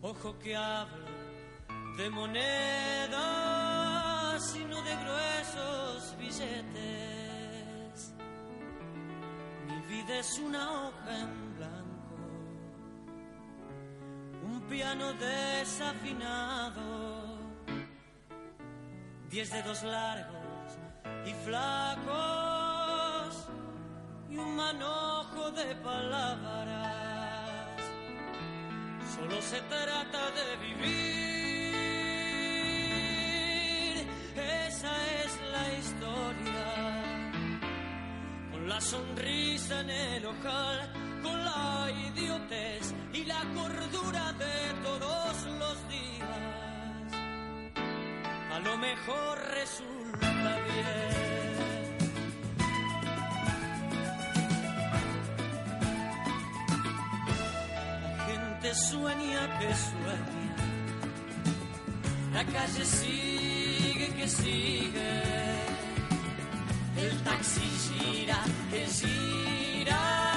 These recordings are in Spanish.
Ojo que hablo de monedas y no de gruesos billetes. Mi vida es una hoja en blanco, un piano desafinado diez dedos largos y flacos y un manojo de palabras. Solo se trata de vivir, esa es la historia. Con la sonrisa en el ojal, con la idiotez y la cordura de todos los días a lo mejor resulta bien. Gente sueña que sueña, la calle sigue que sigue, el taxi gira que gira,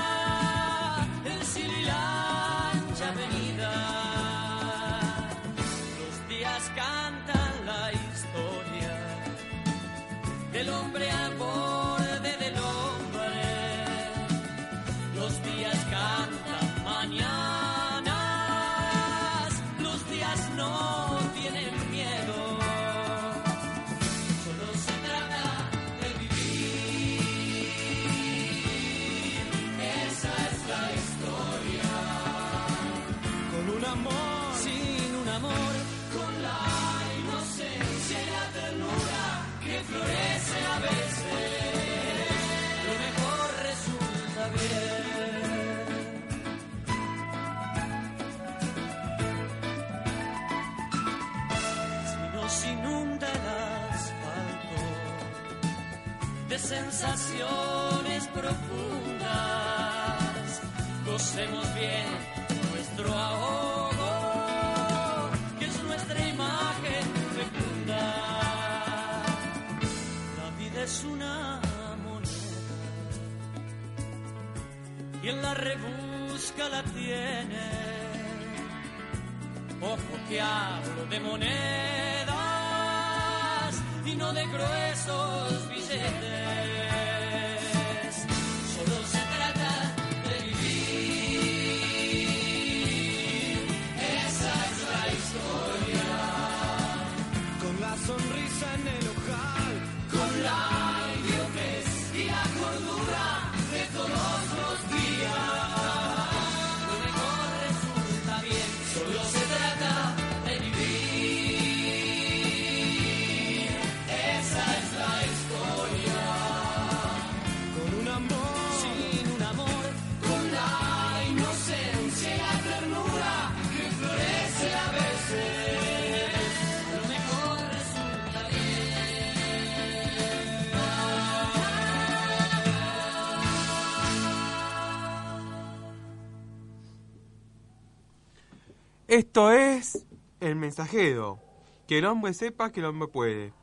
Esto es El Mensajero. Que el hombre sepa que el hombre puede.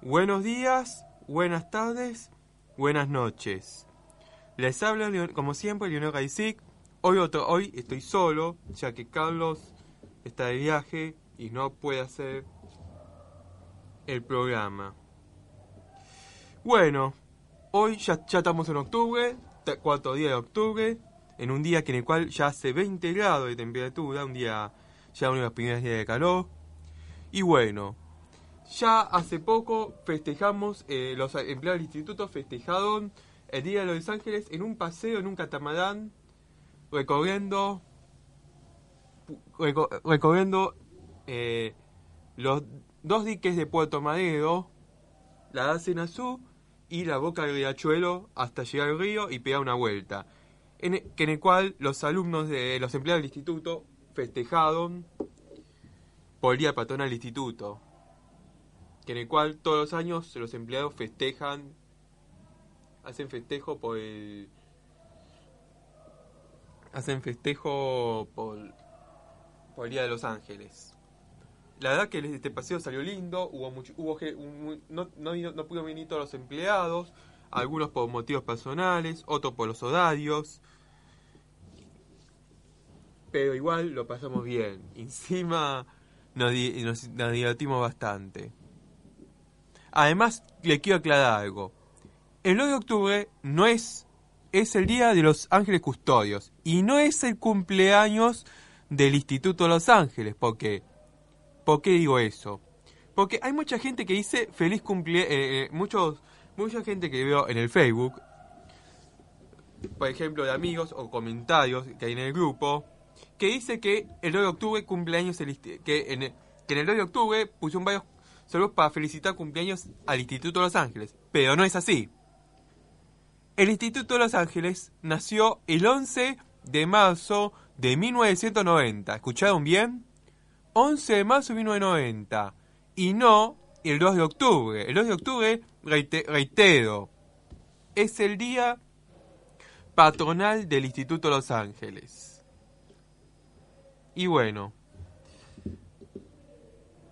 Buenos días, buenas tardes, buenas noches. Les habla, como siempre, Leonel Gaisic. Hoy, hoy estoy solo, ya que Carlos está de viaje y no puede hacer el programa. Bueno, hoy ya, ya estamos en octubre, cuarto día de octubre, en un día que en el cual ya hace 20 grados de temperatura, un día ya uno de los primeros días de calor. Y bueno, ya hace poco festejamos, eh, los empleados del instituto festejaron el Día de los Ángeles en un paseo, en un catamarán, recorriendo, reco- recorriendo eh, los dos diques de Puerto Madero, la hacen azul y la boca del riachuelo hasta llegar al río y pegar una vuelta. En el, que en el cual los alumnos de los empleados del instituto festejaron por el día patronal del instituto. Que en el cual todos los años los empleados festejan, hacen festejo por el. hacen festejo por, por el Día de los Ángeles. La verdad que este paseo salió lindo, hubo mucho, hubo no, no, no pudieron venir todos los empleados, algunos por motivos personales, otros por los horarios. Pero igual lo pasamos bien. Encima nos, di- nos- nos divertimos bastante. Además, le quiero aclarar algo. El 2 de octubre no es, es el día de los ángeles custodios y no es el cumpleaños del Instituto de los Ángeles. porque ¿Por qué digo eso? Porque hay mucha gente que dice feliz cumpleaños, muchos, mucha gente que veo en el Facebook, por ejemplo de amigos o comentarios que hay en el grupo, que dice que el 2 de octubre cumpleaños, el que en el, que en el 2 de octubre pusieron varios saludos para felicitar cumpleaños al Instituto de Los Ángeles, pero no es así. El Instituto de Los Ángeles nació el 11 de marzo de 1990. ¿Escucharon bien? 11 de marzo de 1990 y no el 2 de octubre. El 2 de octubre, reite- reitero, es el día patronal del Instituto de Los Ángeles. Y bueno,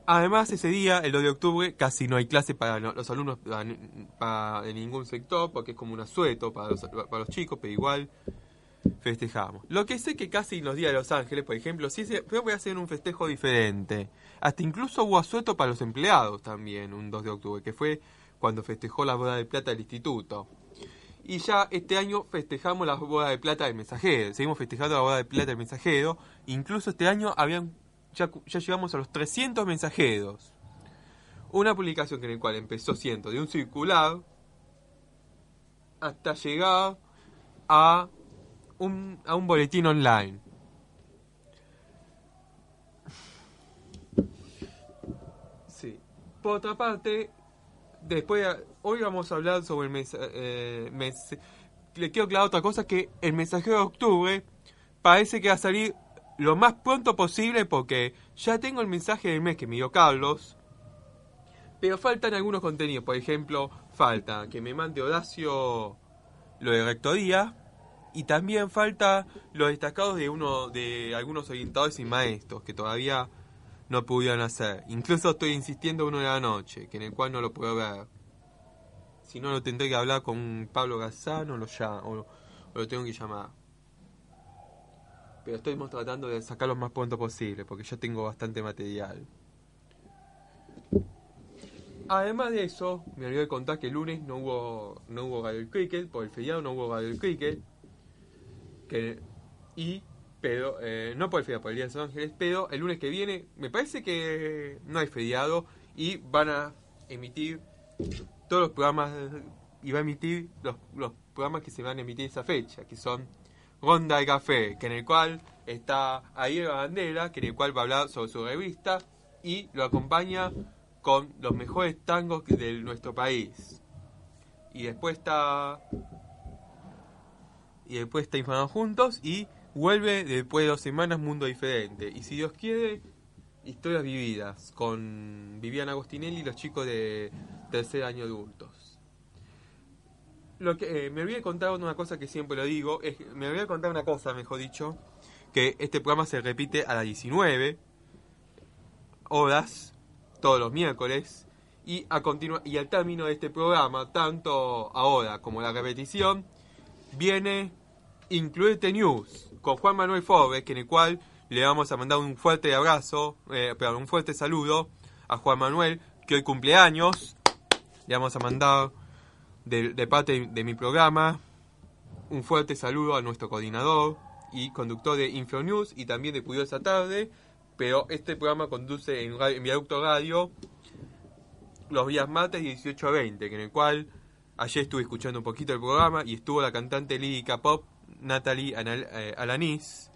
además ese día, el 2 de octubre, casi no hay clase para los alumnos para, de ningún sector, porque es como un asueto para los, para los chicos, pero igual festejamos. Lo que sé que casi los días de Los Ángeles, por ejemplo, sí se, yo voy a hacer un festejo diferente. Hasta incluso hubo asueto para los empleados también, un 2 de octubre, que fue cuando festejó la boda de plata del instituto. Y ya este año festejamos la boda de plata del mensajero. Seguimos festejando la boda de plata del mensajero. Incluso este año habían ya, ya llegamos a los 300 mensajeros. Una publicación en el cual empezó siendo de un circular hasta llegar a un, a un boletín online. Sí. Por otra parte, después de- hoy vamos a hablar sobre el mes, eh, mes- le quiero aclarar otra cosa que el mensajero de octubre parece que va a salir lo más pronto posible porque ya tengo el mensaje del mes que me dio Carlos. Pero faltan algunos contenidos. Por ejemplo falta que me mande Horacio lo de rectoría y también falta los destacados de uno de algunos orientadores y maestros que todavía no pudieron hacer. Incluso estoy insistiendo uno de la noche, que en el cual no lo puedo ver. Si no lo tendré que hablar con Pablo Gazzano lo ya, o, o lo tengo que llamar. Pero estamos tratando de sacar lo más pronto posible, porque ya tengo bastante material. Además de eso, me olvidé de contar que el lunes no hubo no hubo Radio Cricket, por el feriado no hubo Radio Cricket. Que, y, eh, no por el feriado, por el Día de Los Ángeles, pero el lunes que viene, me parece que no hay feriado y van a emitir todos los programas y va a emitir los, los programas que se van a emitir esa fecha, que son Ronda de Café, que en el cual está la bandera, que en el cual va a hablar sobre su revista y lo acompaña con los mejores tangos de nuestro país. Y después está y después está Informados Juntos y vuelve después de dos semanas Mundo Diferente. Y si Dios quiere, Historias Vividas con Viviana Agostinelli y los chicos de tercer año adultos. Lo que eh, me olvidé de contar una cosa que siempre lo digo, es, me olvidé de contar una cosa, mejor dicho, que este programa se repite a las 19 horas todos los miércoles y a y al término de este programa, tanto ahora como la repetición, viene Incluirte News con Juan Manuel Forbes, que en el cual le vamos a mandar un fuerte abrazo, eh, perdón, un fuerte saludo a Juan Manuel, que hoy cumpleaños. Le vamos a mandar de, parte de, mi programa un fuerte saludo a nuestro coordinador y conductor de Infonews y también de Curiosa Tarde. Pero este programa conduce en, en Viaducto Radio los días martes 18 a 20, que en el cual ayer estuve escuchando un poquito el programa y estuvo la cantante lírica pop Natalie Anal- eh, Alanis.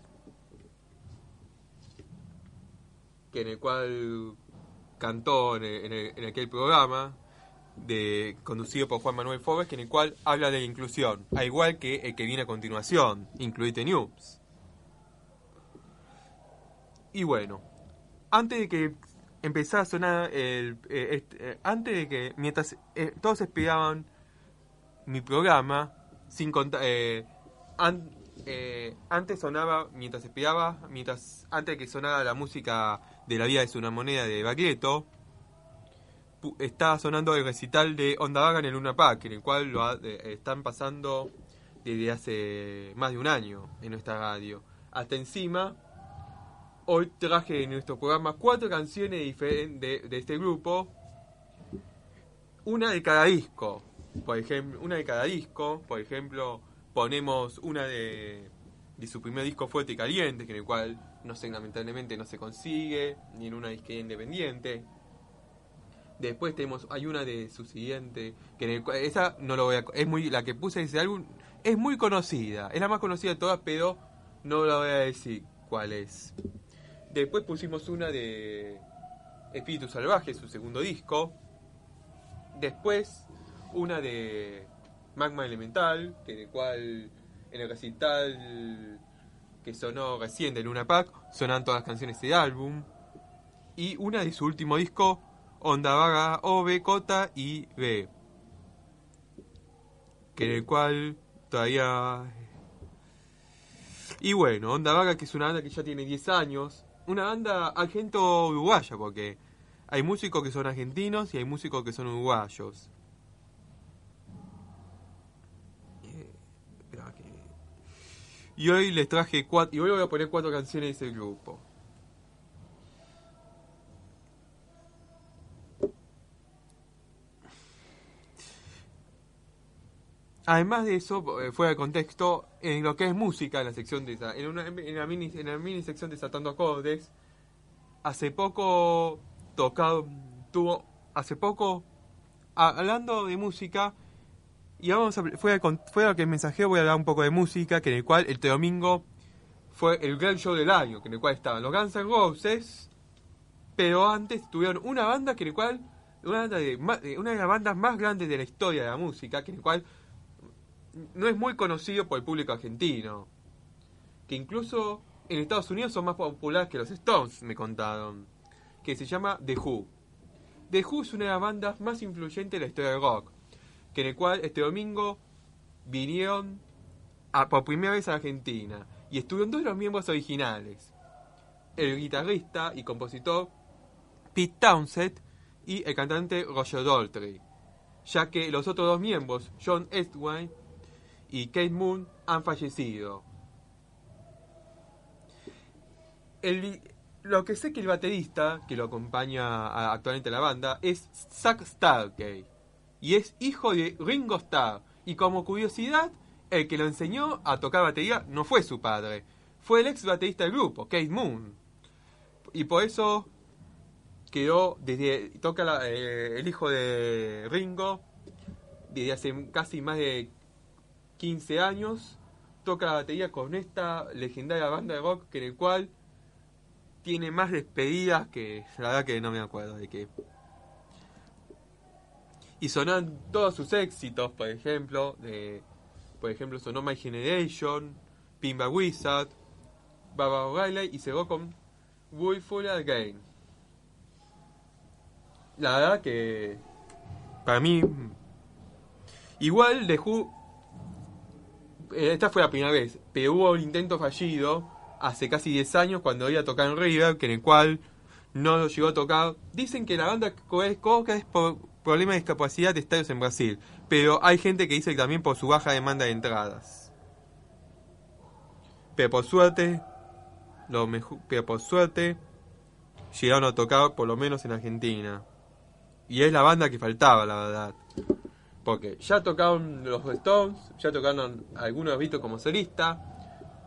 que en el cual cantó en, el- en el- en aquel programa de conducido por Juan Manuel Forbes, que en el cual habla de la inclusión, al igual que el que viene a continuación, Incluite News. Y bueno, antes de que empezara a sonar el... eh, este, eh, antes de que, mientras todos esperaban mi programa, sin contar... eh, an- antes sonaba, mientras esperaba, mientras antes que sonara la música de La vida es una moneda de Baglietto, estaba sonando el recital de Onda Vaga en el Luna Park, en el cual lo ha- están pasando desde hace más de un año en nuestra radio. Hasta encima, hoy traje en nuestro programa cuatro canciones diferentes de, de este grupo, una de cada disco. Por ejemplo, una de cada disco, por ejemplo, ponemos una de, su primer disco Fuerte y Caliente, que en el cual no sé, lamentablemente no se consigue, ni en una disquera independiente. Después tenemos, hay una de su siguiente, que en el cual- esa no lo voy a, es muy, la que puse ese álbum, es muy conocida, es la más conocida de todas, pero no la voy a decir cuál es. Después pusimos una de Espíritu Salvaje, su segundo disco. Después una de Magma Elemental, que el cual en el recital que sonó recién de Luna Park, sonan todas las canciones de álbum. Y una de su último disco, Onda Vaga O, B, Cota y B. Que en el cual todavía... Y bueno, Onda Vaga, que es una banda que ya tiene 10 años. Una banda argento uruguaya, porque hay músicos que son argentinos y hay músicos que son uruguayos. Eh, espera que- Y hoy les traje cuatro, y hoy voy a poner cuatro canciones del grupo. Además de eso, eh, fuera de contexto, en lo que es música, en la sección de en, una, en, la mini, en la mini sección de Saltando Acordes, hace poco tocado, tuvo, hace poco, hablando de música, y vamos a, fuera, fuera que el mensajero voy a hablar un poco de música, que en el cual este domingo fue el gran show del año, que en el cual estaban los Guns N' Roses, pero antes tuvieron una banda que en el cual, una, banda de- una de las bandas más grandes de la historia de la música, que en el cual no es muy conocido por el público argentino. Que incluso en Estados Unidos son más populares que los Stones, me contaron. Que se llama The Who. The Who es una de las bandas más influyentes de la historia del rock. Que en el cual este domingo vinieron a- por primera vez a Argentina. Y estuvieron dos de los miembros originales. El guitarrista y compositor Pete Townsend y el cantante Roger Daltrey. Ya que los otros dos miembros, John Estway y Kate Moon han fallecido. El- lo que sé que el baterista que lo acompaña actualmente a la banda es Zack Starkey y es hijo de Ringo Starr. Y como curiosidad, el que lo enseñó a tocar batería no fue su padre, fue el ex baterista del grupo, Kate Moon. Y por eso quedó desde toca eh, el hijo de Ringo desde hace casi más de 15 años toca la batería con esta legendaria banda de rock que en el cual tiene más despedidas que la verdad que no me acuerdo de qué y sonan todos sus éxitos por ejemplo de por ejemplo sonó My Generation Pimba Wizard Baba O'Reilly y cerró con Full Again la verdad que para mí igual The Who eh, esta fue la primera vez, pero hubo un intento fallido hace casi 10 años cuando iba a tocar en River, que en el cual no lo llegó a tocar. Dicen que la banda coca es por problemas de discapacidad de estadios en Brasil, pero hay gente que dice que también por su baja demanda de entradas. Pero por suerte, lo mejor, pero por suerte, llegaron a tocar por lo menos en Argentina. Y es la banda que faltaba, la verdad. Porque ya tocaron los Stones, ya tocaron algunos vistos como solista.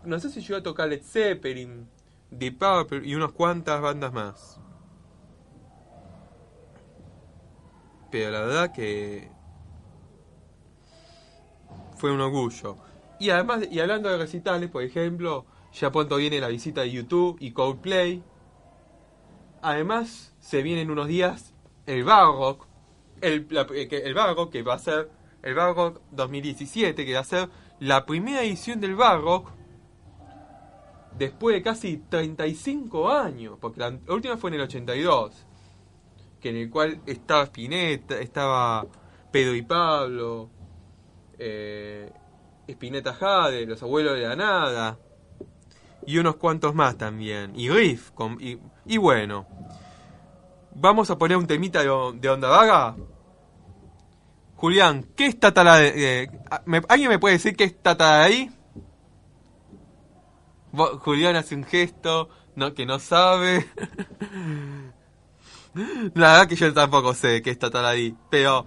No sé si llegó a tocar Led Zeppelin, Deep Purple y unas cuantas bandas más. Pero la verdad que fue un orgullo. Y además, y hablando de recitales, por ejemplo, ya pronto viene la visita de YouTube y Coldplay además se vienen unos días el Barrock, el, la- eh, el Barrock que va a ser el Barrock 2017, que va a ser la primera edición del Barrock después de casi 35 años, porque la última fue en el 82, que en el cual estaba Spinetta, estaba Pedro y Pablo, eh, Spinetta Jade, los abuelos de la nada, y unos cuantos más también, y Riff, y, bueno, vamos a poner un temita de, Onda Vaga. Julián, ¿qué es Tatara me- ¿Alguien me puede decir qué es Tataraí? Vo- Julián hace un gesto que no sabe. La verdad que yo tampoco sé qué es Tataraí, pero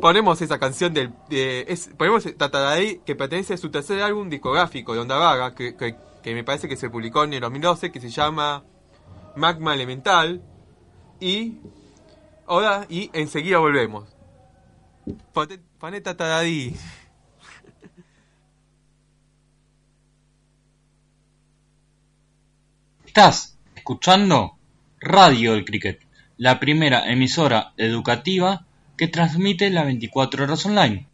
ponemos esa canción del de, ponemos Tataraí que pertenece a su tercer álbum discográfico de Onda Vaga que, que, me parece que se publicó en el 2012 que se llama Magma Elemental y ahora y enseguida volvemos. Poné Tataraí. Estás escuchando Radio El Cricket, la primera emisora educativa que transmite las 24 horas online.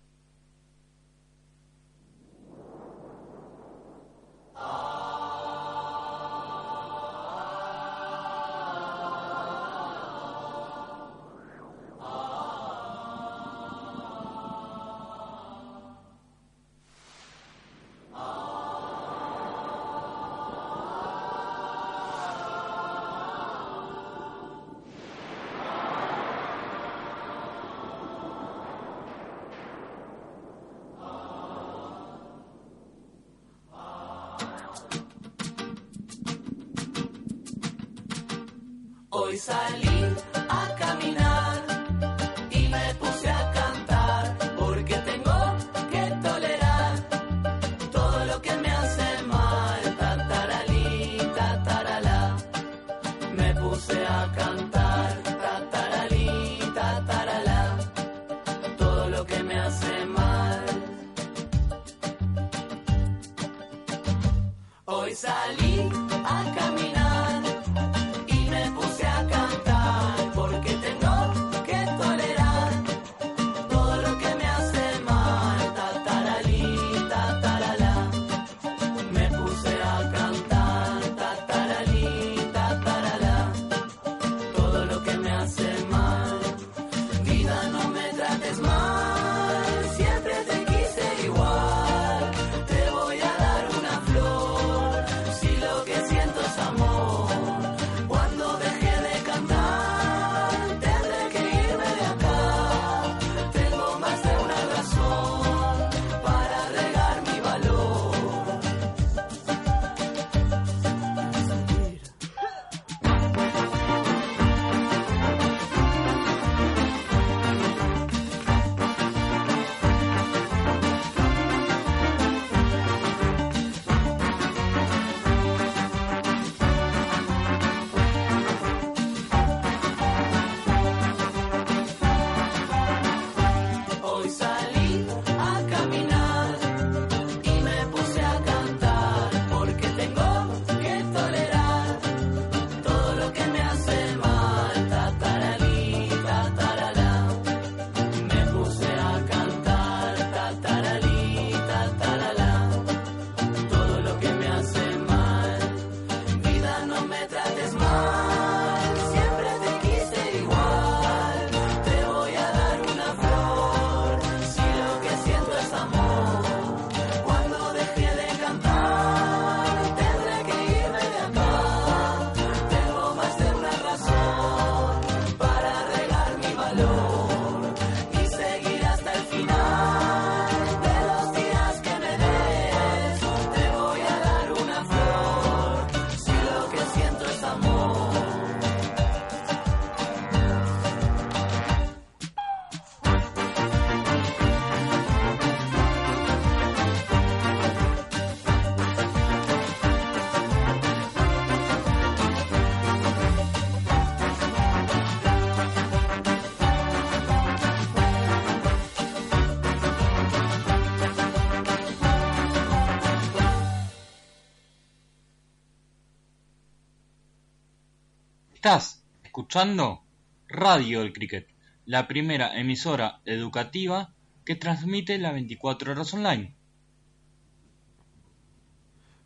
Estás escuchando Radio El Cricket, la primera emisora educativa que transmite las 24 horas online.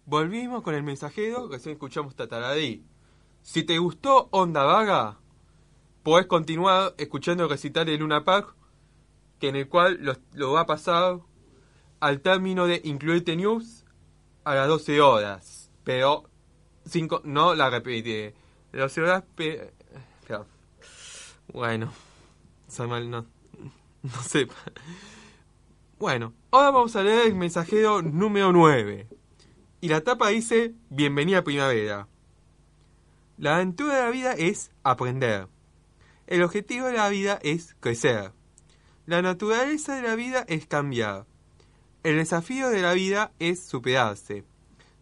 Volvimos con el mensajero, recién escuchamos Tataradí. Si te gustó Onda Vaga, podés continuar escuchando el recital de Luna Park, que en el cual lo, va a pasar al término de Incluirte News a las 12 horas. Pero, cinco, no la repetiré. 12 horas, pe- bueno, soy mal, no, no sé. Bueno, ahora vamos a leer el mensajero número 9. Y la tapa dice, bienvenida primavera. La aventura de la vida es aprender. El objetivo de la vida es crecer. La naturaleza de la vida es cambiar. El desafío de la vida es superarse.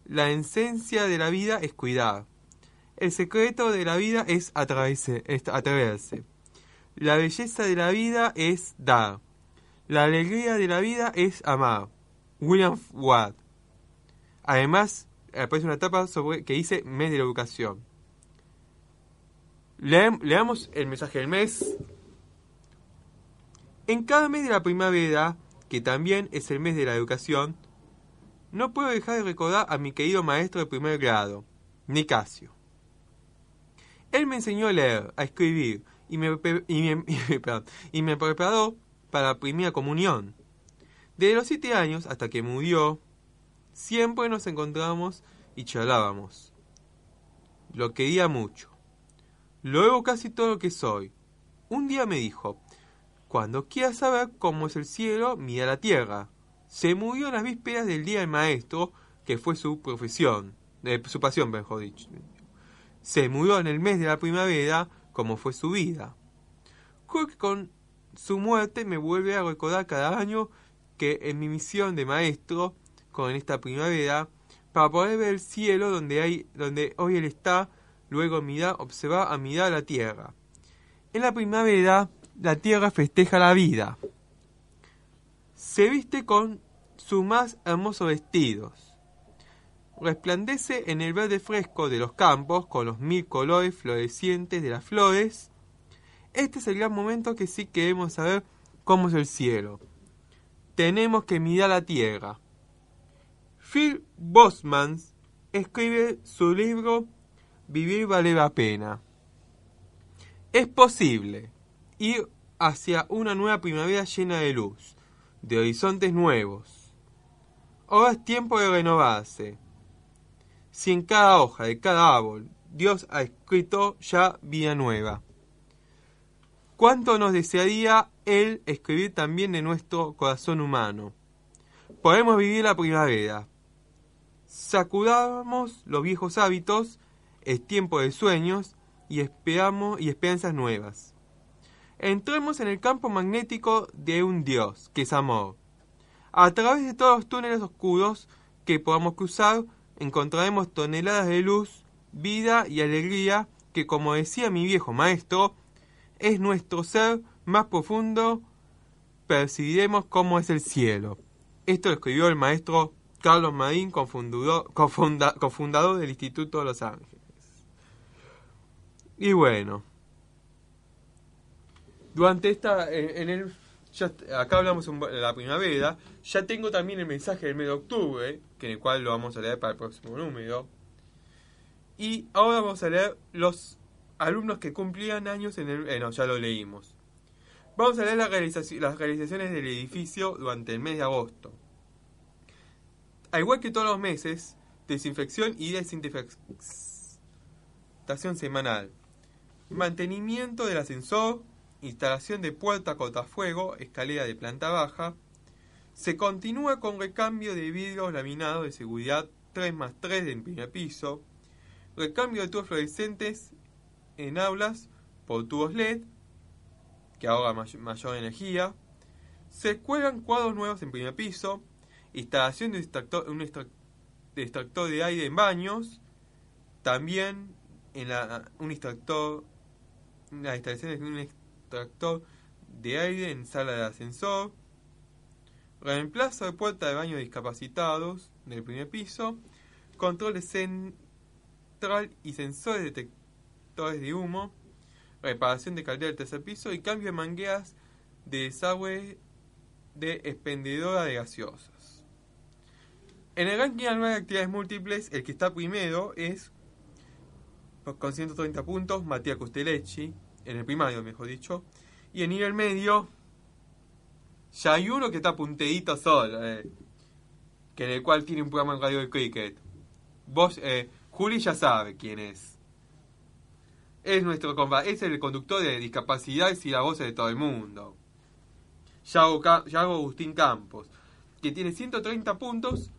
La esencia de la vida es cuidar. El secreto de la vida es atreverse. La belleza de la vida es dar. La alegría de la vida es amar. William Watt. Además, aparece una etapa sobre que dice mes de la educación. Leamos el mensaje del mes. En cada mes de la primavera, que también es el mes de la educación, no puedo dejar de recordar a mi querido maestro de primer grado, Nicasio. Él me enseñó a leer, a escribir y me, preparó para la primera comunión. Desde los siete años hasta que murió, siempre nos encontramos y charlábamos. Lo quería mucho. Luego casi todo lo que soy. Un día me dijo, cuando quieras saber cómo es el cielo, mira la tierra. Se murió en las vísperas del día del maestro, que fue su profesión, eh, su pasión, mejor. Se murió en el mes de la primavera, como fue su vida. Creo con su muerte me vuelve a recordar cada año que en mi misión de maestro, con esta primavera, para poder ver el cielo donde, hay, donde hoy él está, luego mirar, observar a mirar la tierra. En la primavera, la tierra festeja la vida. Se viste con sus más hermosos vestidos. Resplandece en el verde fresco de los campos con los mil colores florecientes de las flores. Este es el gran momento que sí queremos saber cómo es el cielo. Tenemos que mirar la tierra. Phil Bosman escribe su libro Vivir vale la pena. Es posible ir hacia una nueva primavera llena de luz, de horizontes nuevos. Ahora es tiempo de renovarse. Si en cada hoja de cada árbol Dios ha escrito ya vida nueva. ¿Cuánto nos desearía Él escribir también de nuestro corazón humano? Podemos vivir la primavera. Sacudamos los viejos hábitos, es tiempo de sueños y esperamos y esperanzas nuevas. Entremos en el campo magnético de un Dios, que es amor. A través de todos los túneles oscuros que podamos cruzar, encontraremos toneladas de luz, vida y alegría que, como decía mi viejo maestro, es nuestro ser más profundo, percibiremos cómo es el cielo. Esto lo escribió el maestro Carlos Marín, cofundador, cofunda- cofundador del Instituto de Los Ángeles. Y bueno, durante esta, en el, acá hablamos de la primavera, ya tengo también el mensaje del mes de octubre, que en el cual lo vamos a leer para el próximo número. Y ahora vamos a leer los alumnos que cumplían años en el... eh, no, ya lo leímos. Vamos a leer la realizaci- las realizaciones del edificio durante el mes de agosto. Al igual que todos los meses, desinfección y desinfectación semanal. Mantenimiento del ascensor, instalación de puerta cortafuego, escalera de planta baja. Se continúa con recambio de vidrios laminados de seguridad 3 más 3 del primer piso. Recambio de tubos fluorescentes en aulas por tubos LED, que ahorra may- mayor energía. Se cuelgan cuadros nuevos en primer piso. Instalación de extractor, un extractor de aire en baños. También en la, un extractor, la instalación de un extractor de aire en sala de ascensor. Reemplazo de puerta de baño discapacitados del primer piso. Control central y sensores detec- detectores de humo, reparación de caldera del tercer piso y cambio de mangueras de desagüe de expendedora de gaseosas. En el ranking anual de actividades múltiples, el que está primero es, con 130 puntos, Matías Costellecci, en el primario, mejor dicho. Y en nivel medio, ya hay uno que está punteadito solo, eh, que en el cual tiene un programa en radio de cricket. Vos, eh, Juli ya sabe quién es. Es nuestro es el conductor de discapacidades y la voz de todo el mundo. Yago, Yago Agustín Campos, que tiene 130 puntos,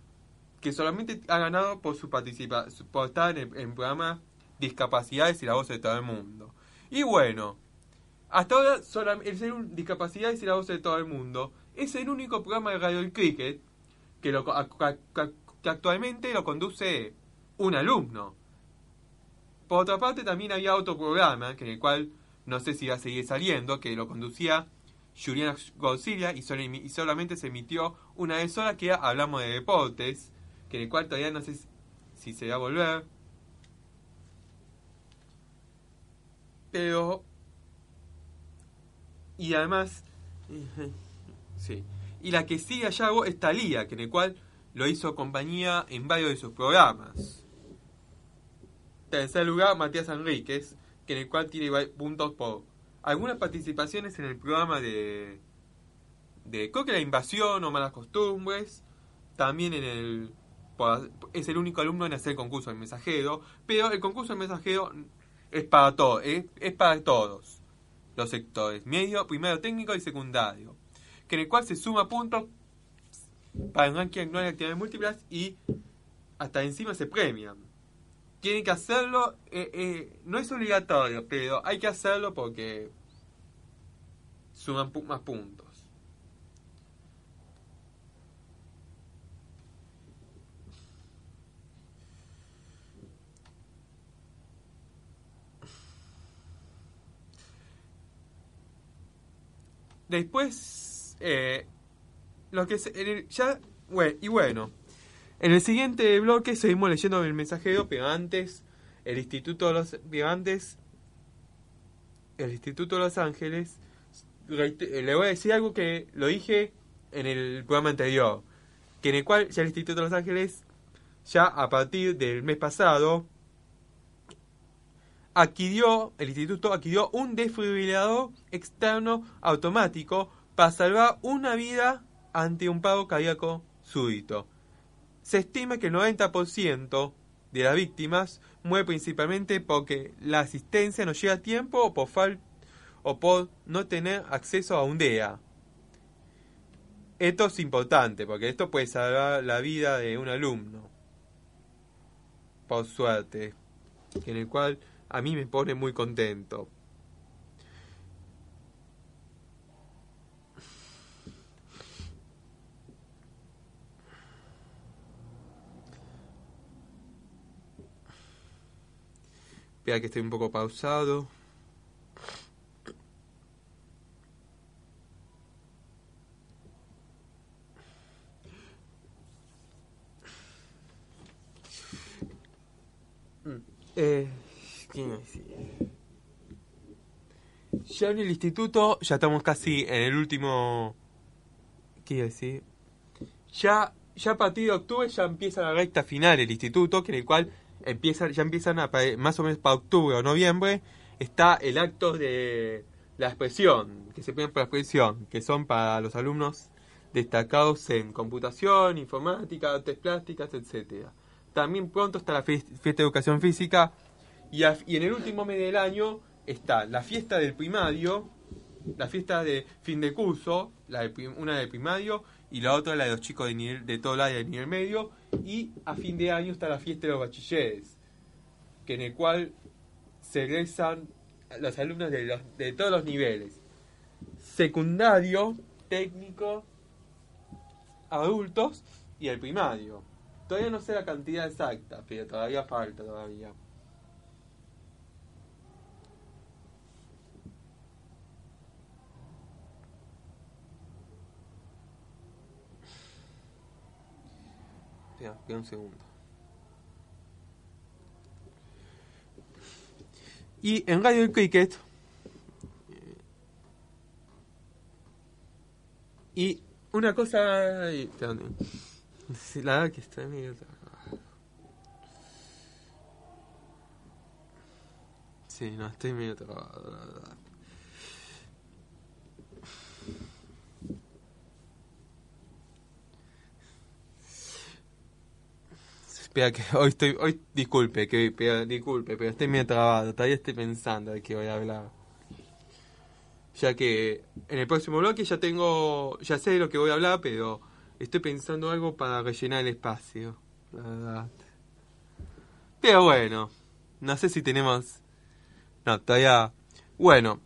que solamente ha ganado por su participación, por estar en el, en programa Discapacidades y la voz de todo el mundo. Y bueno, hasta ahora el ser un Discapacidades y la voz de todo el mundo es el único programa de radio del cricket que, lo, que actualmente lo conduce un alumno. Por otra parte, también había otro programa, que en el cual no sé si va a seguir saliendo, que lo conducía Juliana Godzilla y, solo solamente se emitió una vez sola, que era Hablamos de Deportes, que en el cual todavía no sé si se va a volver. Pero... Y además... Sí. Y la que sigue a Yago es Talía, que en el cual lo hizo compañía en varios de sus programas. Tercer lugar, Matías Enríquez, que en el cual tiene puntos por algunas participaciones en el programa de, de creo que la invasión o malas costumbres. También en el es el único alumno en hacer concurso del mensajero, pero el concurso del mensajero es para todos, es, es para todos los sectores, medio, primero técnico y secundario, que en el cual se suma puntos para el ranking anual de actividades múltiples y hasta encima se premian. Tienen que hacerlo, eh, eh, no es obligatorio, pero hay que hacerlo porque suman más puntos. Después, eh, lo que se- ya, bueno, y bueno, en el siguiente bloque seguimos leyendo el mensajero, pero antes, el Instituto de los, el Instituto de Los Ángeles, reite- le voy a decir algo que lo dije en el programa anterior, que en el cual ya el Instituto de Los Ángeles, ya a partir del mes pasado, adquirió, el instituto adquirió un desfibrilador externo automático para salvar una vida ante un paro cardíaco súbito. Se estima que el 90% de las víctimas muere principalmente porque la asistencia no llega a tiempo o por, fal o por no tener acceso a un DEA. Esto es importante porque esto puede salvar la vida de un alumno. Por suerte. En el cual a mí me pone muy contento. Vea que estoy un poco pausado. Eh, Ya en el instituto, ya estamos casi en el último. ¿Qué iba a decir? Ya, ya a partir de octubre ya empieza la recta final del instituto, que en el cual empieza, ya empiezan a, más o menos para octubre o noviembre, está el acto de la expresión, que se piden por la expresión, que son para los alumnos destacados en computación, informática, artes plásticas, etcétera. También pronto está la fies- fiesta de educación física y, en el último mes del año está la fiesta del primario, la fiesta de fin de curso, la de una del primario y la otra la de los chicos de, nivel, de todo el área de nivel medio y a fin de año está la fiesta de los bachilleres, que en el cual se egresan los alumnos de, los- de todos los niveles, secundario, técnico, adultos y el primario. Todavía no sé la cantidad exacta, pero todavía falta todavía. Espera, espera un segundo. Y en Radio El Cricket. Y una cosa. La que está medio. Sí, no, estoy medio trabado, la verdad. Espera que hoy estoy, hoy disculpe, que pero- disculpe, pero estoy medio trabado, todavía estoy pensando de qué voy a hablar. Ya que en el próximo bloque ya tengo, ya sé de lo que voy a hablar, pero estoy pensando algo para rellenar el espacio, la verdad. Pero bueno, no sé si tenemos, no, todavía, bueno,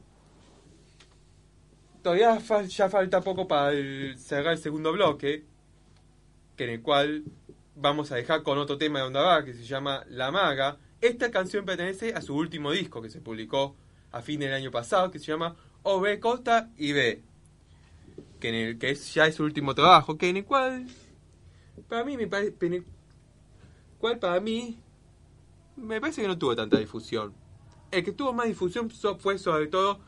todavía ya falta poco para el- cerrar el segundo bloque, que en el cual vamos a dejar con otro tema de Onda Vaga que se llama La Maga. Esta canción pertenece a su último disco que se publicó a fin del año pasado, que se llama OB Costa y B. Que, es, ya es su último trabajo, que en el cual, para mí, me parece, cual para mí, me parece que no tuvo tanta difusión. El que tuvo más difusión fue sobre todo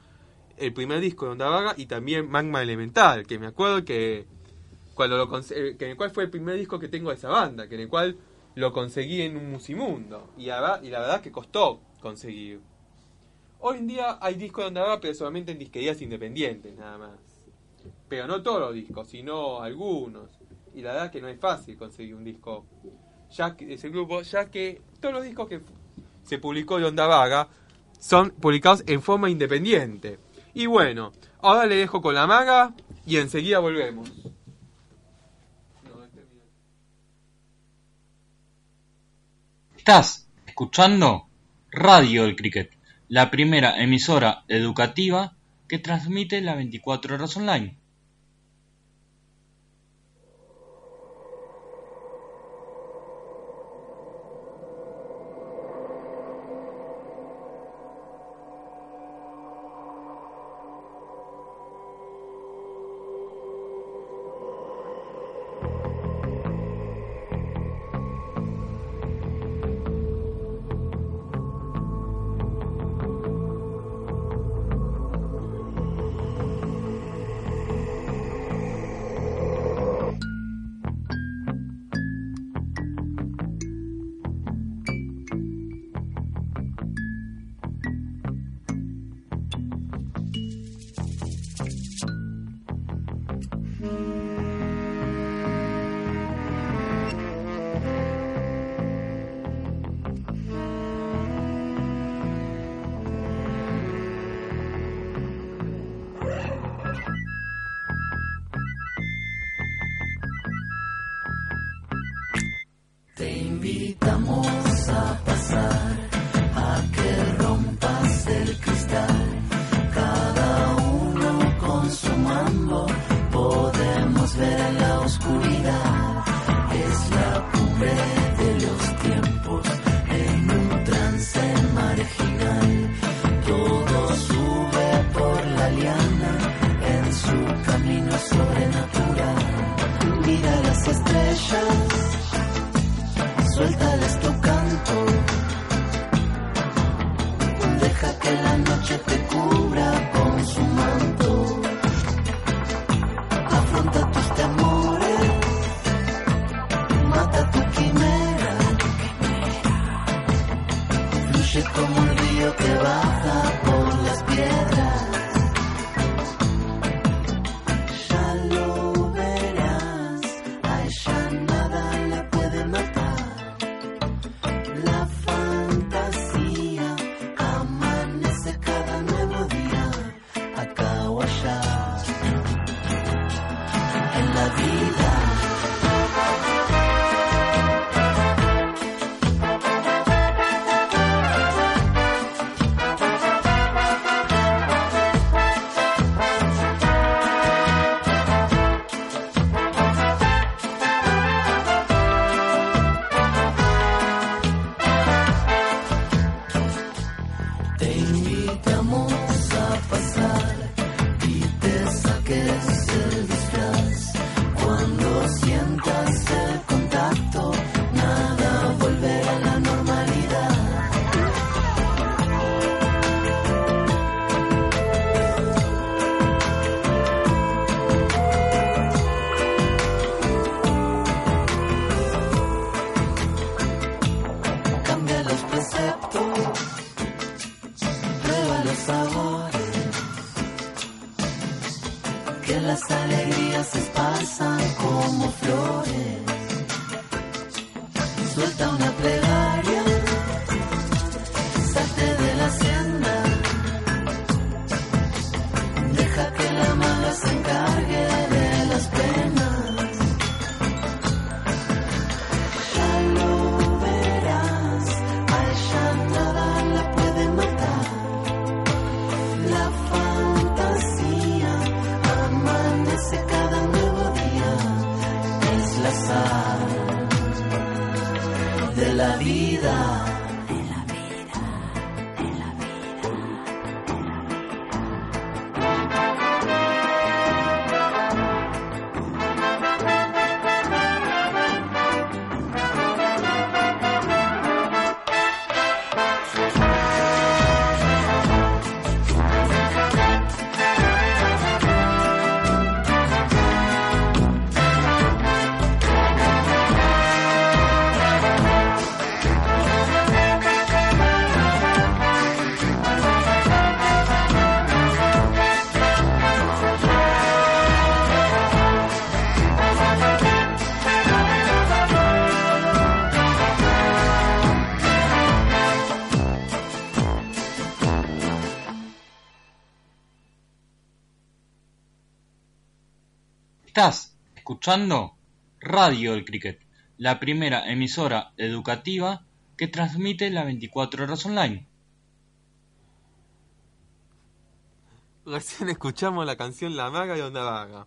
el primer disco de Onda Vaga y también Magma Elemental, que me acuerdo que eh, que en el cual fue el primer disco que tengo de esa banda, que en el cual lo conseguí en un musimundo y la, verdad- que costó conseguir. Hoy en día hay discos de Vaga, pero solamente en disquerías independientes nada más. Pero no todos los discos, sino algunos. Y la verdad que no es fácil conseguir un disco ya que, ese grupo, ya que todos los discos que se publicó de Onda Vaga son publicados en forma independiente. Y bueno, ahora le dejo con la maga y enseguida volvemos. No, este mío. Estás escuchando Radio El Cricket, la primera emisora educativa que transmite las 24 horas online. Afronta tus cada nuevo día, es la sal de la vida. Escuchando Radio El Cricket, la primera emisora educativa que transmite las 24 horas online. Recién escuchamos la canción La Maga de Onda Vaga.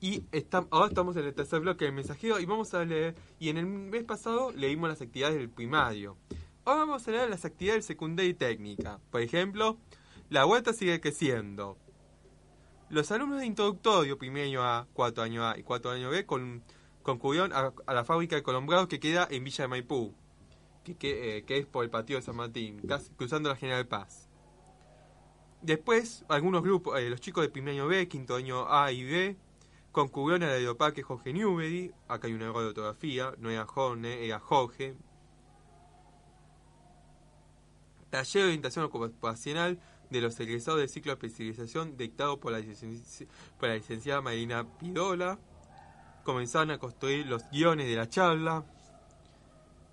Y ahora estamos en el tercer bloque del mensajero y vamos a leer. Y en el mes pasado leímos las actividades del primario. Ahora vamos a leer las actividades del secundario y técnica. Por ejemplo, la vuelta sigue creciendo. Los alumnos de introductorio, primer año A, cuarto año A y cuarto año B, con, concurrieron a, a la fábrica de colombrados que queda en Villa de Maipú, que, que, eh, es por el patio de San Martín, cruzando la General Paz. Después, algunos grupos, eh, los chicos de primer año B, quinto año A y B, concurrieron al aeroparque Jorge Newbery. Acá hay un error de ortografía, no era Jorge, era Jorge. Taller de orientación ocupacional de los egresados del ciclo de especialización dictado por la, licenciada Marina Pidola. Comenzaron a construir los guiones de la charla.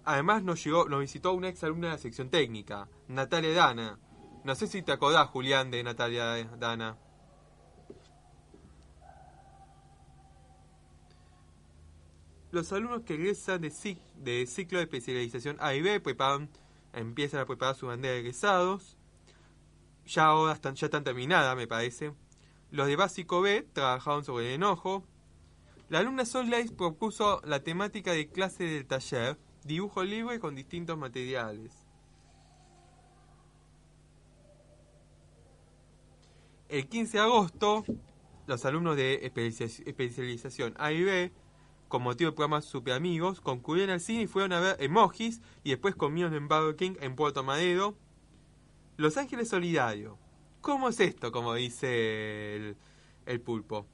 Además nos llegó, nos visitó una ex alumna de la sección técnica, Natalia Dana. No sé si te acordás, Julián, de Natalia Dana. Los alumnos que egresan de ciclo de especialización A y B preparan, empiezan a preparar su bandera de egresados. Ya ahora están, ya terminadas, me parece. Los de básico B trabajaron sobre el enojo. La alumna Soleil propuso la temática de clase del taller, dibujo libre con distintos materiales. El 15 de agosto, los alumnos de especia- especialización A y B, con motivo del programa Super Amigos, concurrieron al cine y fueron a ver emojis y después comieron en Burger King en Puerto Madero. Los Ángeles Solidario. ¿Cómo es esto? Como dice el, pulpo.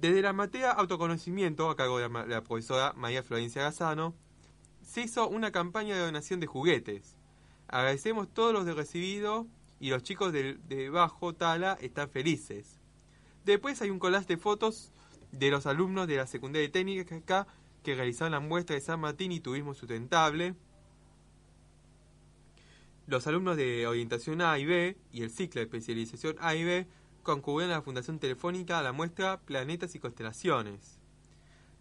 Desde la materia autoconocimiento, a cargo de la, profesora María Florencia Gazzano, se hizo una campaña de donación de juguetes. Agradecemos todos los de recibido y los chicos de, de bajo tala están felices. Después hay un collage de fotos de los alumnos de la secundaria técnica que realizaron la muestra de San Martín y turismo sustentable. Los alumnos de orientación A y B y el ciclo de especialización A y B concurrieron a la Fundación Telefónica a la muestra Planetas y Constelaciones.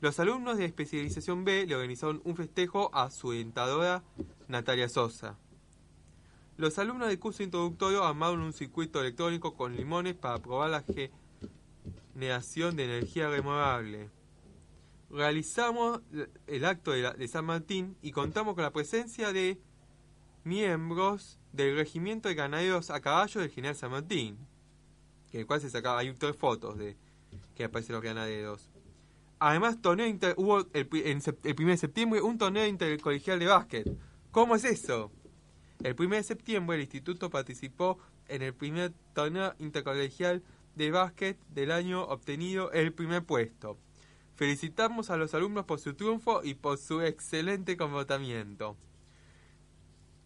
Los alumnos de especialización B le organizaron un festejo a su orientadora Natalia Sosa. Los alumnos del curso introductorio armaron un circuito electrónico con limones para probar la generación de energía renovable. Realizamos el acto de, San Martín y contamos con la presencia de miembros del regimiento de ganaderos a caballo del general San Martín, que el cual se sacaba, hay tres fotos de que aparecen los ganaderos. Además, hubo el, en el 1 de septiembre un torneo intercolegial de básquet. ¿Cómo es eso? El 1 de septiembre el instituto participó en el primer torneo intercolegial de básquet del año obtenido el primer puesto. Felicitamos a los alumnos por su triunfo y por su excelente comportamiento.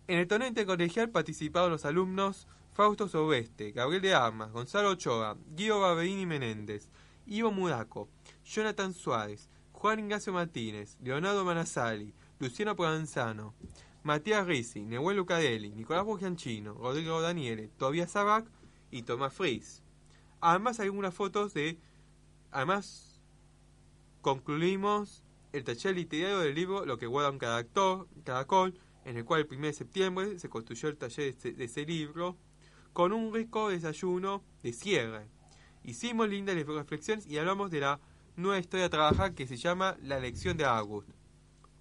En el torneo intercolegial participaron los alumnos Fausto Sobeste, Gabriel de Armas, Gonzalo Ochoa, Guido Barberini Menéndez, Ivo Muraco, Jonathan Suárez, Juan Ignacio Martínez, Leonardo Manasali, Luciano Provenzano, Matías Risi, Nehuel Lucarelli, Nicolás Bugianchino, Rodrigo Daniele, Tobias Sabac y Tomás Fris. Además hay algunas fotos de... Además concluimos el taller literario del libro Lo que guarda un caracol, caracol en el cual el 1 de septiembre se construyó el taller de ese, libro con un rico desayuno de cierre. Hicimos lindas reflexiones y hablamos de la nueva historia a trabajar que se llama La lección de August.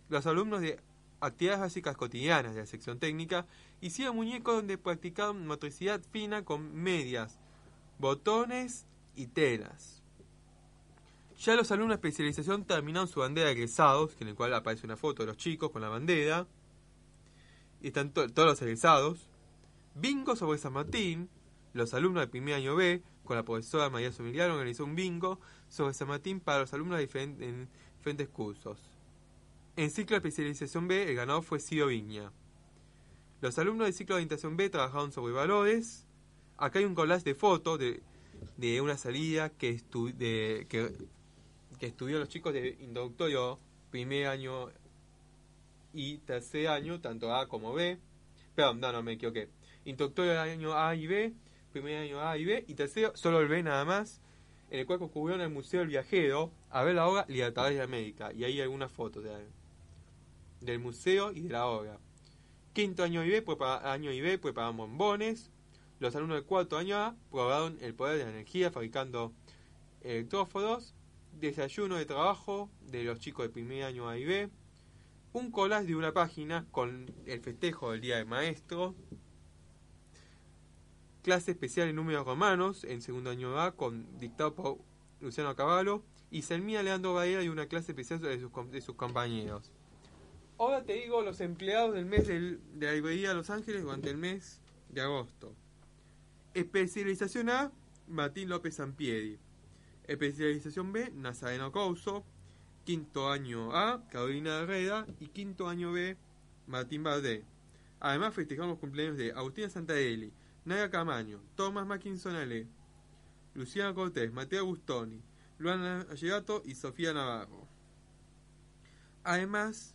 Los alumnos de actividades básicas cotidianas de la sección técnica hicieron muñecos donde practicaban motricidad fina con medias, botones y telas. Ya los alumnos de especialización terminaron su bandera de egresados, en el cual aparece una foto de los chicos con la bandera. Y están to- todos los egresados. Bingo sobre San Martín. Los alumnos del primer año B, con la profesora María Somiliano, organizó un bingo sobre San Martín para los alumnos de diferen- en diferentes cursos. En ciclo de especialización B, el ganador fue Ciro Viña. Los alumnos del ciclo de orientación B trabajaron sobre valores. Acá hay un collage de fotos de, una salida que, estu- que, que estudió los chicos de introductorio primer año y tercer año, tanto A como B. Perdón, no, no me equivoqué. Introductorio del año A y B, primer año A y B, y tercero solo el B nada más, en el cual concurrieron al Museo del Viajero a ver la obra Libertadores de América. Y ahí algunas fotos de, del museo y de la obra. Quinto año IB, prepara- año IB prepararon bombones. Los alumnos del cuarto año A probaron el poder de la energía fabricando electróforos. Desayuno de trabajo de los chicos del primer año A y B. Un collage de una página con el festejo del Día del Maestro. Clase especial en números romanos en segundo año A con dictado por Luciano Cavallo. Y Selmía Leandro Badera y una clase especial de sus, compañeros. Ahora te digo los empleados del mes de la librería Los Ángeles durante el mes de agosto. Especialización A, Martín López Sampieri. Especialización B, Nazareno Couso. Quinto año A, Carolina Herrera. Y quinto año B, Martín Bardé. Además festejamos los cumpleaños de Agustina Santarelli, Nadia Camaño, Tomás Mackinson Ale, Luciana Cortés, Mateo Gustoni, Luana Allegato y Sofía Navarro. Además,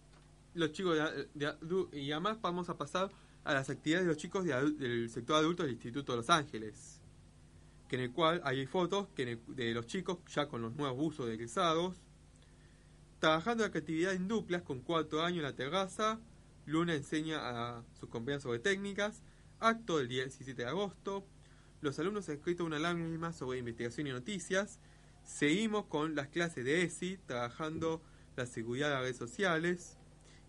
los chicos de, de y además vamos a pasar a las actividades de los chicos de del sector adulto del Instituto de Los Ángeles, que en el cual hay fotos de los chicos ya con los nuevos buzos de egresados, trabajando en actividad en duplas con cuatro años en la terraza, Luna enseña a sus compañeros sobre técnicas, acto del día 17 de agosto, los alumnos han escrito una lágrima sobre investigación y noticias, seguimos con las clases de ESI, trabajando la seguridad de las redes sociales,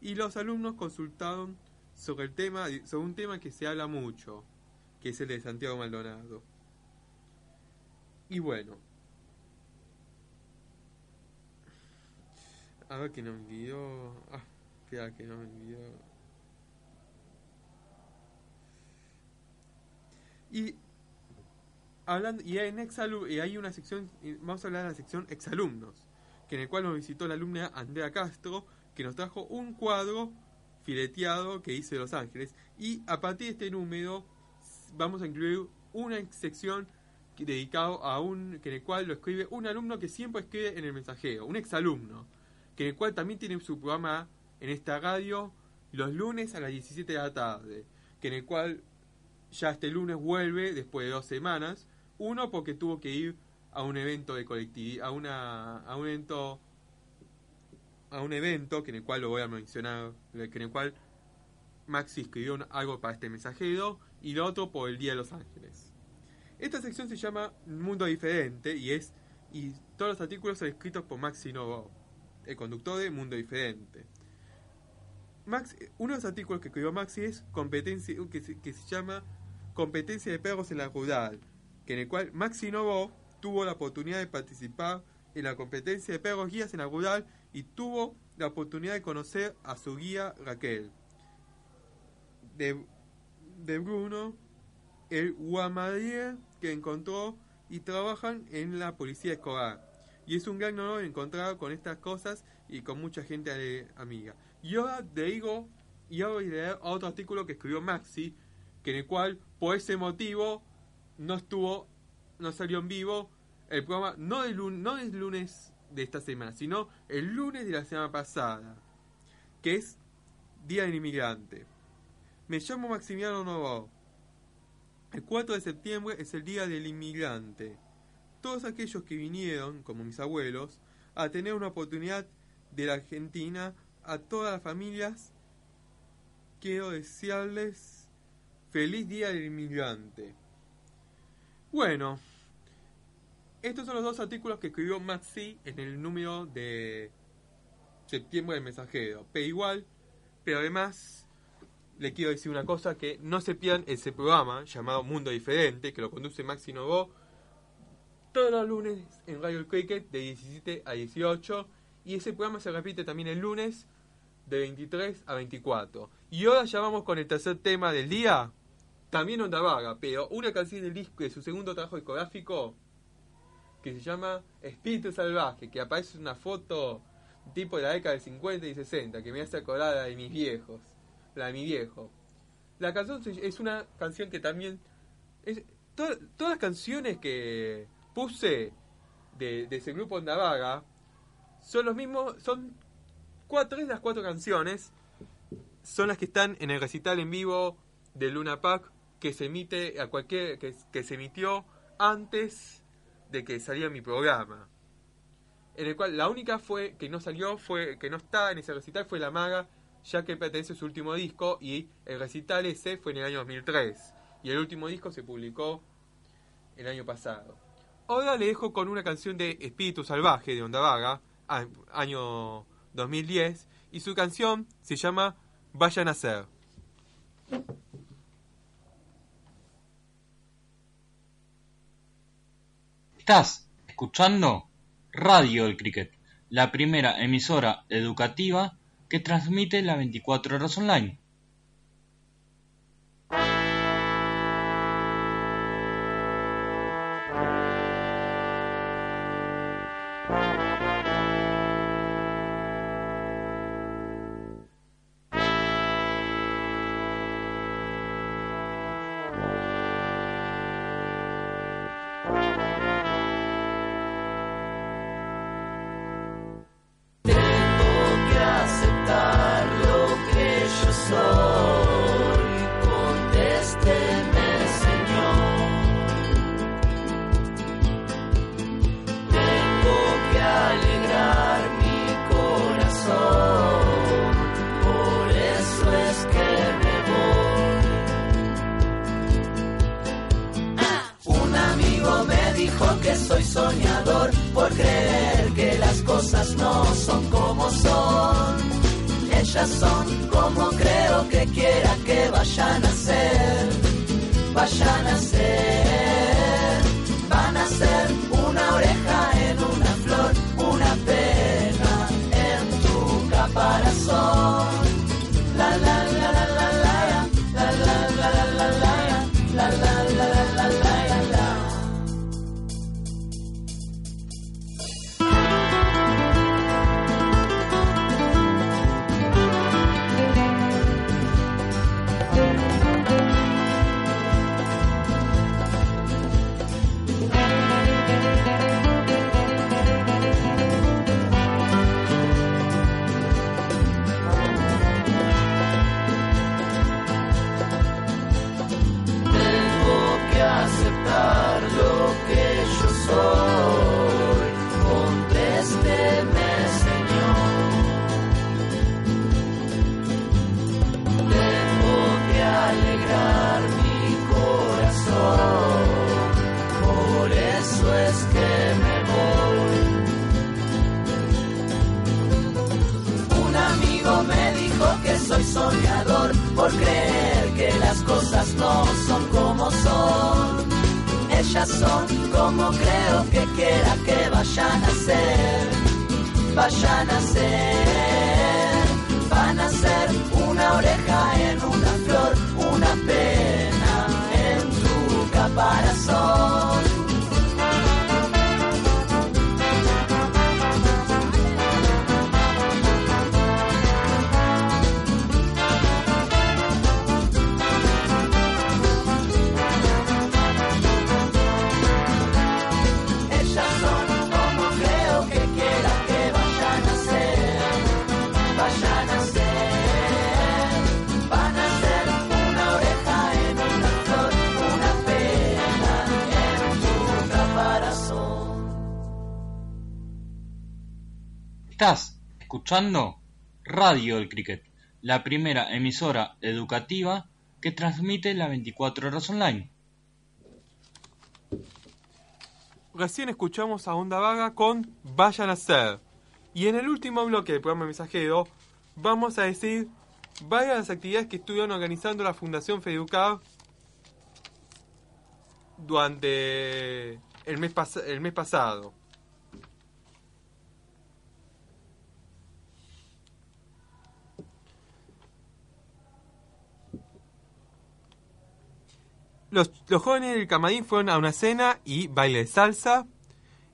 y los alumnos consultaron sobre el tema, sobre un tema que se habla mucho, que es el de Santiago Maldonado. Y bueno. A ver que no me envió. Ah, espera que no me envió. Y hablando y en exalu y hay una sección vamos a hablar de la sección exalumnos, que en el cual nos visitó la alumna Andrea Castro, que nos trajo un cuadro fileteado que hice de Los Ángeles y a partir de este número vamos a incluir una sección dedicado a un que en el cual lo escribe un alumno que siempre escribe en el mensajero, un exalumno, que en el cual también tiene su programa en esta radio los lunes a las 17 de la tarde, que en el cual ya este lunes vuelve después de dos semanas, uno porque tuvo que ir a un evento de colectividad, a una a un evento a un evento que en el cual lo voy a mencionar, que en el cual Maxi escribió algo para este mensajero y lo otro por el Día de los Ángeles. Esta sección se llama Mundo Diferente y es y todos los artículos son escritos por Maxi Novo, el conductor de Mundo Diferente. Max, uno de los artículos que escribió Maxi es competencia que se, llama Competencia de perros en la rural, que en el cual Maxi Novo tuvo la oportunidad de participar en la competencia de perros guías en la rural y tuvo la oportunidad de conocer a su guía Raquel. De, de Bruno, el guamadier que encontró y trabajan en la policía escolar. Y es un gran honor encontrar con estas cosas y con mucha gente amiga. Y ahora te digo y ahora voy a leer otro artículo que escribió Maxi, que en el cual, por ese motivo, no estuvo, no salió en vivo el programa, no el, no el lunes de esta semana, sino el lunes de la semana pasada, que es Día del Inmigrante. Me llamo Maximiliano Novo. El 4 de septiembre es el Día del Inmigrante. Todos aquellos que vinieron, como mis abuelos, a tener una oportunidad de la Argentina, a todas las familias, quiero desearles feliz Día del Inmigrante. Bueno, estos son los dos artículos que escribió Maxi en el número de septiembre del mensajero. Pero igual, pero además, le quiero decir una cosa, que no se pierdan ese programa llamado Mundo Diferente, que lo conduce Maxi Novo todos los lunes en Radio Cricket de 17 a 18. Y ese programa se repite también el lunes de 23 a 24. Y ahora ya vamos con el tercer tema del día. También Onda Vaga, pero una canción del disco de su segundo trabajo discográfico que se llama Espíritu Salvaje, que aparece una foto tipo de la década del 50 y 60, que me hace acordar la de mis viejos, la de mi viejo. La canción es una canción que también... Todas las canciones que puse de, ese grupo Onda Vaga son los mismos, son cuatro, las cuatro canciones son las que están en el recital en vivo de Luna Park que se emite a cualquier que, que se emitió antes de que saliera mi programa. En el cual la única fue que no salió fue que no está en ese recital fue la maga ya que pertenece a su último disco y el recital ese fue en el año 2003 y el último disco se publicó el año pasado ahora le dejo con una canción de Espíritu Salvaje de Onda Vaga año 2010 y su canción se llama Vayan a ser Estás escuchando Radio El Cricket, la primera emisora educativa que transmite las 24 horas online. Son como son. Ellas son como creo que quiera que vayan a ser. Vayan a ser. Van a ser una oreja en una flor, una pena en tu caparazón. Estás escuchando Radio El Cricket, la primera emisora educativa que transmite las 24 horas online. Recién escuchamos a Onda Vaga con Vayan a ser. Y en el último bloque del programa Mensajero vamos a decir varias las actividades que estuvieron organizando la Fundación Feducar durante el mes pasado. Los, jóvenes del Camadín fueron a una cena y baile de salsa.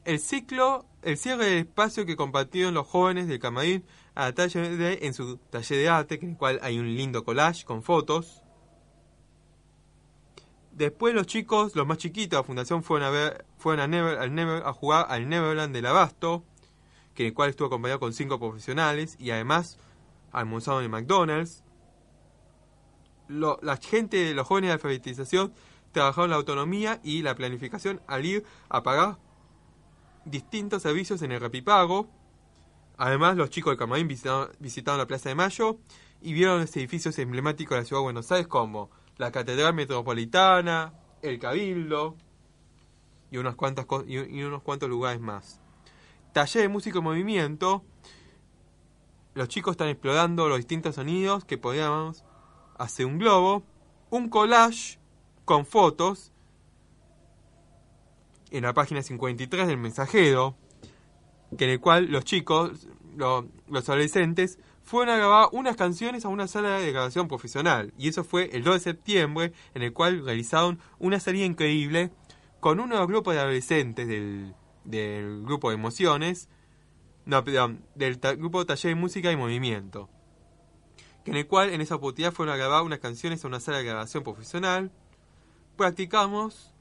El ciclo, el cierre del espacio que compartieron los jóvenes del Camadín a taller de, en su taller de arte, en el cual hay un lindo collage con fotos. Después los chicos, los más chiquitos de la fundación, fueron a ver, fueron al a jugar al Neverland del Abasto, que en el cual estuvo acompañado con cinco profesionales y además almorzaron en McDonald's. Lo- la gente de los jóvenes de alfabetización trabajaron la autonomía y la planificación al ir a pagar distintos servicios en el Rapipago. Además, los chicos del Camadín visitaron, visitaron la Plaza de Mayo y vieron los edificios emblemáticos de la ciudad de Buenos Aires como la Catedral Metropolitana, el Cabildo y, unas cuantas y, y unos cuantos lugares más. Taller de música en movimiento. Los chicos están explorando los distintos sonidos que podríamos hacer un globo, un collage con fotos en la página 53 del mensajero, que en el cual los chicos, lo- los adolescentes, fueron a grabar unas canciones a una sala de grabación profesional. Y eso fue el 2 de septiembre, en el cual realizaron una serie increíble con uno de los grupos de adolescentes del, del grupo de emociones, no, perdón, del grupo Taller de Música y Movimiento. Que en el cual en esa oportunidad fueron a grabar unas canciones a una sala de grabación profesional. Practicamos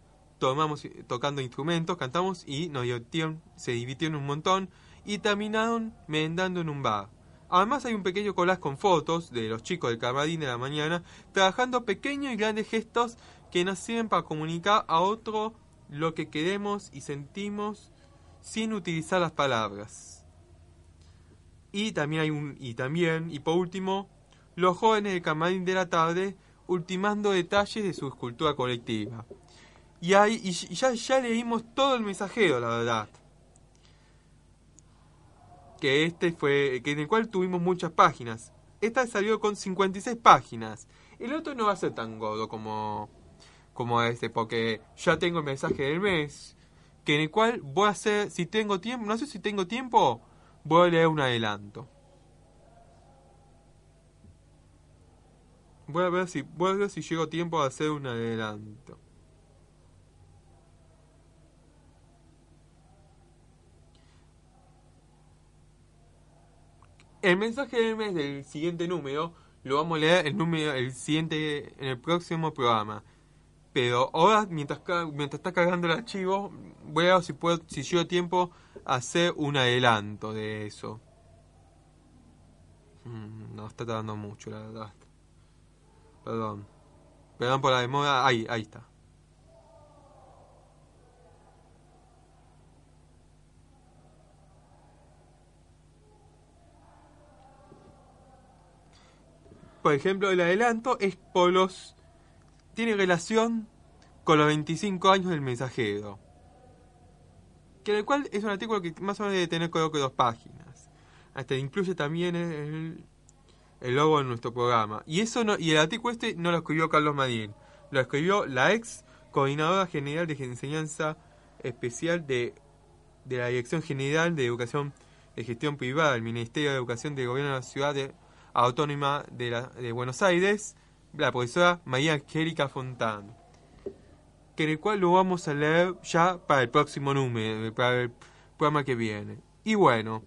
tomamos tocando instrumentos, cantamos y nos divirtieron, se divirtieron un montón y terminaron merendando en un bar. Además hay un pequeño collage con fotos de los chicos del Camarín de la mañana trabajando pequeños y grandes gestos que nos sirven para comunicar a otro lo que queremos y sentimos sin utilizar las palabras. Y también hay un y también y por último los jóvenes del Camarín de la tarde ultimando detalles de su escultura colectiva. Y, ahí, y ya, ya leímos todo el mensajero, la verdad. Que este fue, que en el cual tuvimos muchas páginas. Esta salió con 56 páginas. El otro no va a ser tan gordo como, como este, porque ya tengo el mensaje del mes. Que en el cual voy a hacer, si tengo tiempo, no sé si tengo tiempo, voy a leer un adelanto. Voy a ver si, voy a ver si llego tiempo a hacer un adelanto. El mensaje del mes del siguiente número lo vamos a leer el número el siguiente en el próximo programa. Pero ahora mientras mientras está cargando el archivo, voy a ver si puedo si llego tiempo a hacer un adelanto de eso. Mm, no está tardando mucho, la verdad. Perdón. Perdón por la demora. Ahí, ahí está. Por ejemplo, el adelanto es por los... Tiene relación con los 25 años del mensajero. Que en el cual es un artículo que más o menos debe tener creo que dos páginas. Hasta incluye también el, el logo de nuestro programa. Y eso y el artículo este no lo escribió Carlos Madín. Lo escribió la ex coordinadora general de enseñanza especial de, de la Dirección General de Educación de Gestión Privada del Ministerio de Educación del Gobierno de la Ciudad Autónoma de Buenos Aires, la profesora María Angélica Fontán. Que en el cual lo vamos a leer ya para el próximo número, para el programa que viene. Y bueno,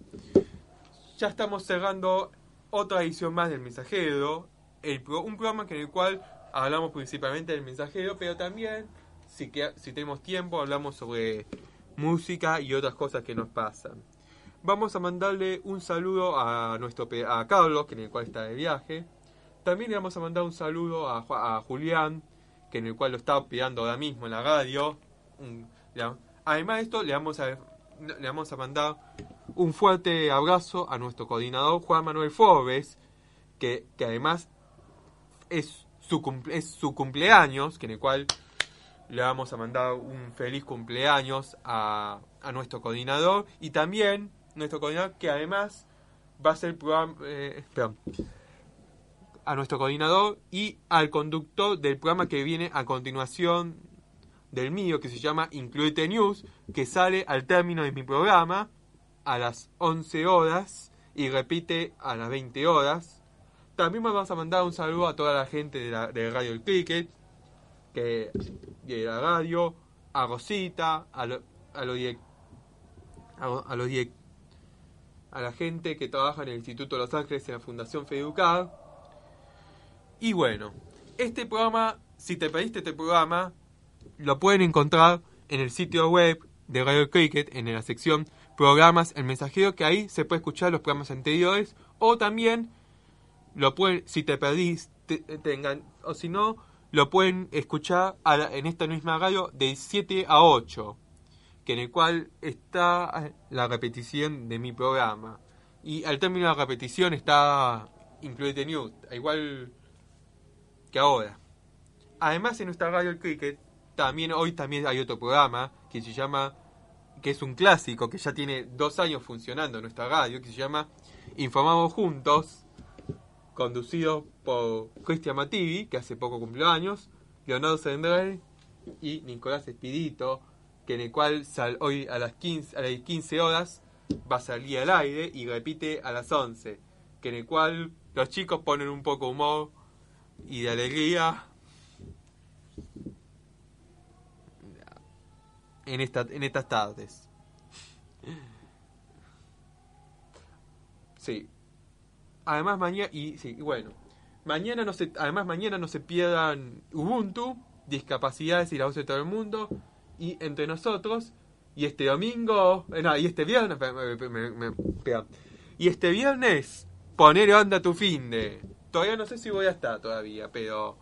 ya estamos cerrando otra edición más del Mensajero, un programa en el cual hablamos principalmente del Mensajero, pero también, si, tenemos tiempo, hablamos sobre música y otras cosas que nos pasan. Vamos a mandarle un saludo a nuestro a Carlos, que en el cual está de viaje. También le vamos a mandar un saludo a, Ju- a Julián, que en el cual lo está pidiendo ahora mismo en la radio. Además de esto, le vamos a le vamos a mandar un fuerte abrazo a nuestro coordinador Juan Manuel Forbes, que, que además es su, cumple- es su cumpleaños, que en el cual le vamos a mandar un feliz cumpleaños a, a nuestro coordinador y también nuestro coordinador que además va a ser programa, eh, perdón, a nuestro coordinador y al conductor del programa que viene a continuación del mío, que se llama Incluite News, que sale al término de mi programa a las 11 horas y repite a las 20 horas. También vamos a mandar un saludo a toda la gente de, de Radio El Cricket, que, de la radio, a Rosita, a, lo- a, direc- a, los direc- a la gente que trabaja en el Instituto de Los Ángeles en la Fundación Feducar. Y bueno, este programa, si te pediste este programa, lo pueden encontrar en el sitio web de Radio Cricket, en la sección programas, el mensajero, que ahí se puede escuchar los programas anteriores, o también lo pueden, si te perdís, te- tengan, o si no, lo pueden escuchar a la- en esta misma radio de 7 a 8, que en el cual está la repetición de mi programa. Y al término de la repetición está Incluide News, igual que ahora. Además, en nuestra radio cricket, también hoy también hay otro programa que se llama, que es un clásico, que ya tiene dos años funcionando en nuestra radio, que se llama Informamos Juntos, conducido por Cristian Mativi, que hace poco cumplió años, Leonardo Sendrell y Nicolás Espidito, que en el cual hoy a las 15, a las 15 horas va a salir al aire y repite a las 11, que en el cual los chicos ponen un poco humor y de alegría en, esta, en estas tardes. Sí. Además mañana y sí, bueno, mañana no se además mañana no se pierdan Ubuntu, discapacidades y la voz de todo el mundo y entre nosotros y este domingo, eh, no, y este viernes, y este viernes poner onda a tu fin de. Todavía no sé si voy a estar todavía, pero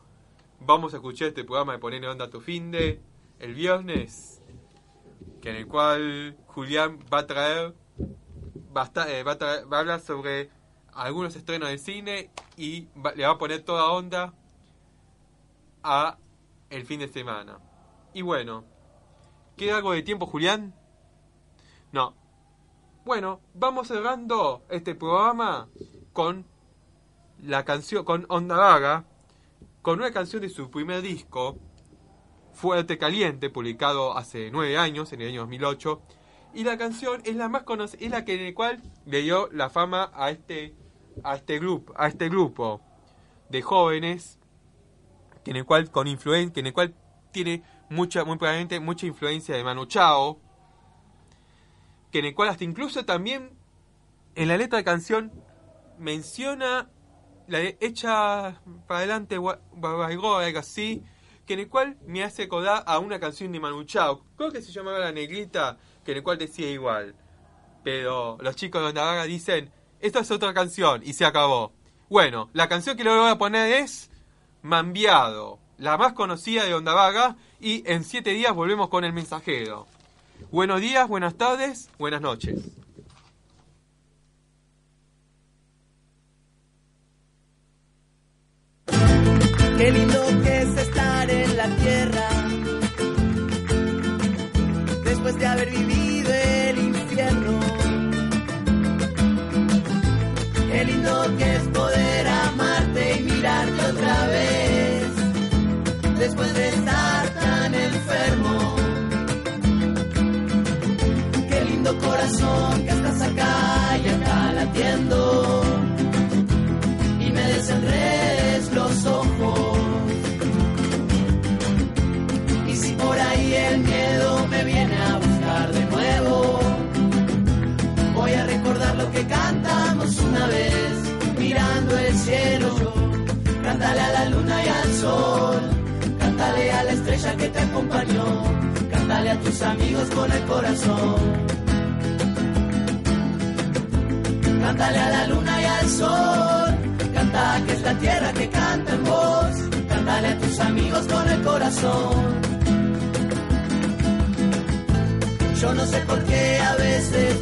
vamos a escuchar este programa de poner onda a tu fin de el viernes, en el cual Julián va a traer va a, estar- eh, va a, traer- va a hablar sobre algunos estrenos de cine y le va a poner toda onda a el fin de semana. Y bueno, ¿queda algo de tiempo, Julián? No. Bueno, vamos cerrando este programa con la canción, con Onda Vaga, con una canción de su primer disco, Fuerte Caliente, publicado hace nueve años, en el año 2008. Y la canción es la más conocida, es la que en el cual le dio la fama a este, a este grupo, a este grupo de jóvenes, que en el cual con influen, que en el cual tiene mucha, muy probablemente mucha influencia de Manu Chao, que en el cual hasta incluso también en la letra de canción menciona la de- hecha para adelante algo así, que en el cual me hace acordar a una canción de Manu Chao, creo que se llamaba La Negrita, que en el cual decía igual. Pero los chicos de Onda Vaga dicen, esta es otra canción y se acabó. Bueno, la canción que le voy a poner es Mambiado, la más conocida de Onda Vaga, y en siete días volvemos con el mensajero. Buenos días, buenas tardes, buenas noches. Qué lindo que es estar tierra. Después de haber vivido el infierno. Qué lindo que es cielo. Cántale a la luna y al sol, cántale a la estrella que te acompañó, cántale a tus amigos con el corazón. Cántale a la luna y al sol, canta que es la tierra que canta en voz, cántale a tus amigos con el corazón. Yo no sé por qué a veces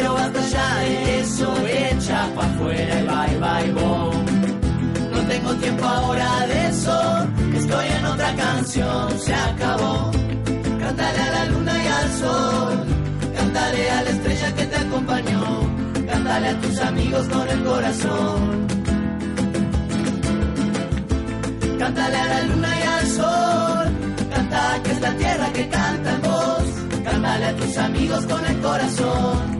Pero basta ya de eso, echa pa' afuera y bye bye bom. No tengo tiempo ahora de eso, estoy en otra canción, se acabó. Cántale a la luna y al sol, cántale a la estrella que te acompañó, cántale a tus amigos con el corazón. Cántale a la luna y al sol, canta que es la tierra que canta en voz, cántale a tus amigos con el corazón.